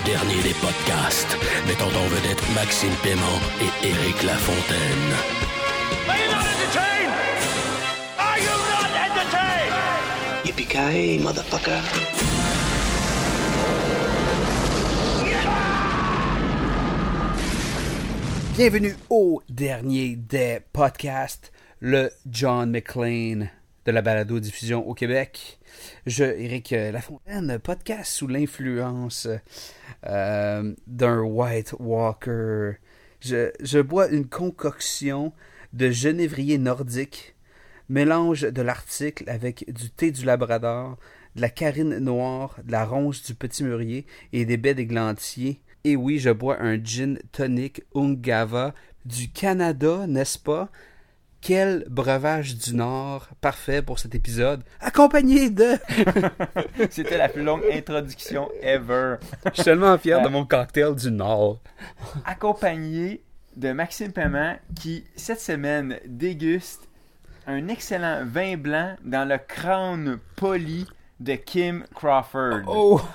Le dernier des podcasts, mettant en vedette Maxime Paiement et Éric Lafontaine. Are you not entertained? Are you not entertained? Yippee-ki-yay, motherfucker. Bienvenue au dernier des podcasts, le John McClane de la balado-diffusion au Québec. Je, Éric Lafontaine, podcast sous l'influence euh, d'un White Walker. Je, je bois une concoction de genévrier nordique, mélange de l'article avec du thé du Labrador, de la carine noire, de la ronce du petit mûrier et des baies d'églantier. Et oui, je bois un gin tonic Ungava du Canada, n'est-ce pas? Quel breuvage du Nord, parfait pour cet épisode, accompagné de... C'était la plus longue introduction ever. Je suis tellement fier de mon cocktail du Nord. Accompagné de Maxime Paiement qui, cette semaine, déguste un excellent vin blanc dans le crâne poli de Kim Crawford. Oh!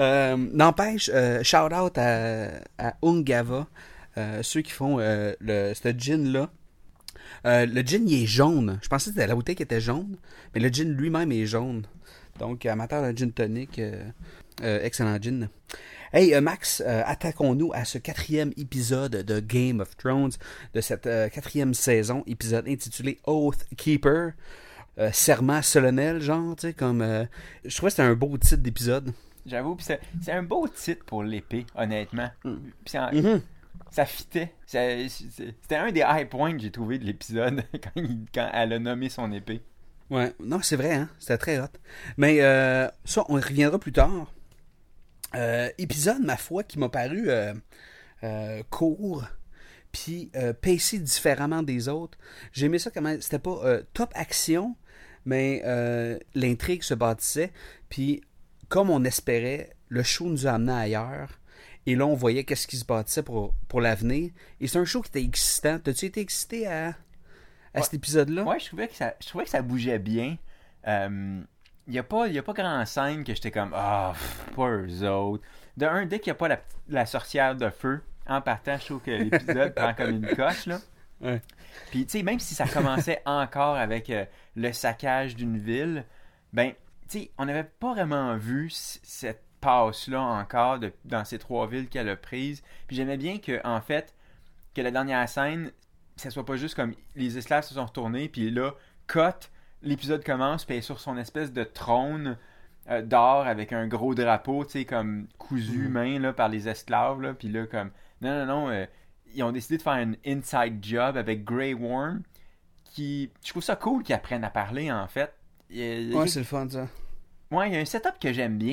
Euh, N'empêche, euh, shout out à, à Ungava, euh, ceux qui font euh, le, ce gin-là. Euh, le gin, il est jaune. Je pensais que c'était la bouteille qui était jaune, mais le gin lui-même est jaune. Donc, amateur de gin tonic, euh, euh, excellent gin. Hey euh, Max, euh, attaquons-nous à ce quatrième épisode de Game of Thrones, de cette euh, quatrième saison, épisode intitulé Oath Keeper. Euh, serment solennel, genre, tu sais, comme... euh, je trouvais que c'était un beau titre d'épisode. J'avoue, c'est un beau titre pour l'épée, honnêtement. En- Mhm. Ça fitait. C'était un des high points que j'ai trouvé de l'épisode quand, elle a nommé son épée. Ouais, non, c'est vrai, hein? C'était très hot. Mais euh, ça, on y reviendra plus tard. Euh, épisode, ma foi, qui m'a paru euh, euh, court, puis pacé différemment des autres. J'ai aimé ça comment c'était pas top action, mais l'intrigue se bâtissait. Puis, comme on espérait, le show nous a amené ailleurs. Et là, on voyait qu'est-ce qui se bâtissait pour, pour l'avenir. Et c'est un show qui était excitant. T'as-tu été excité à, à cet épisode-là? Ouais, je trouvais que ça, je trouvais que ça bougeait bien. Euh, Il n'y a, pas- il y a pas grand scène que j'étais comme Ah, pff, pas eux autres. De un, dès qu'il n'y a pas la, la sorcière de feu, en partant, je trouve que l'épisode prend comme une coche. Là. Ouais. Puis, tu sais, même si ça commençait encore avec euh, le saccage d'une ville, ben, tu sais, on n'avait pas vraiment vu cette passe-là encore de- dans ces trois villes qu'elle a prises. Puis j'aimais bien que, en fait, que la dernière scène, ça soit pas juste comme les esclaves se sont retournés, puis là, cut, l'épisode commence, puis elle est sur son espèce de trône euh, d'or avec un gros drapeau, tu sais, comme cousu main là, par les esclaves, là, puis là, comme, non, non, non, euh, ils ont décidé de faire un inside job avec Grey Worm, qui, je trouve ça cool qu'ils apprennent à parler, en fait. Il Ouais, c'est le fun, ça. Ouais, il y a un setup que j'aime bien.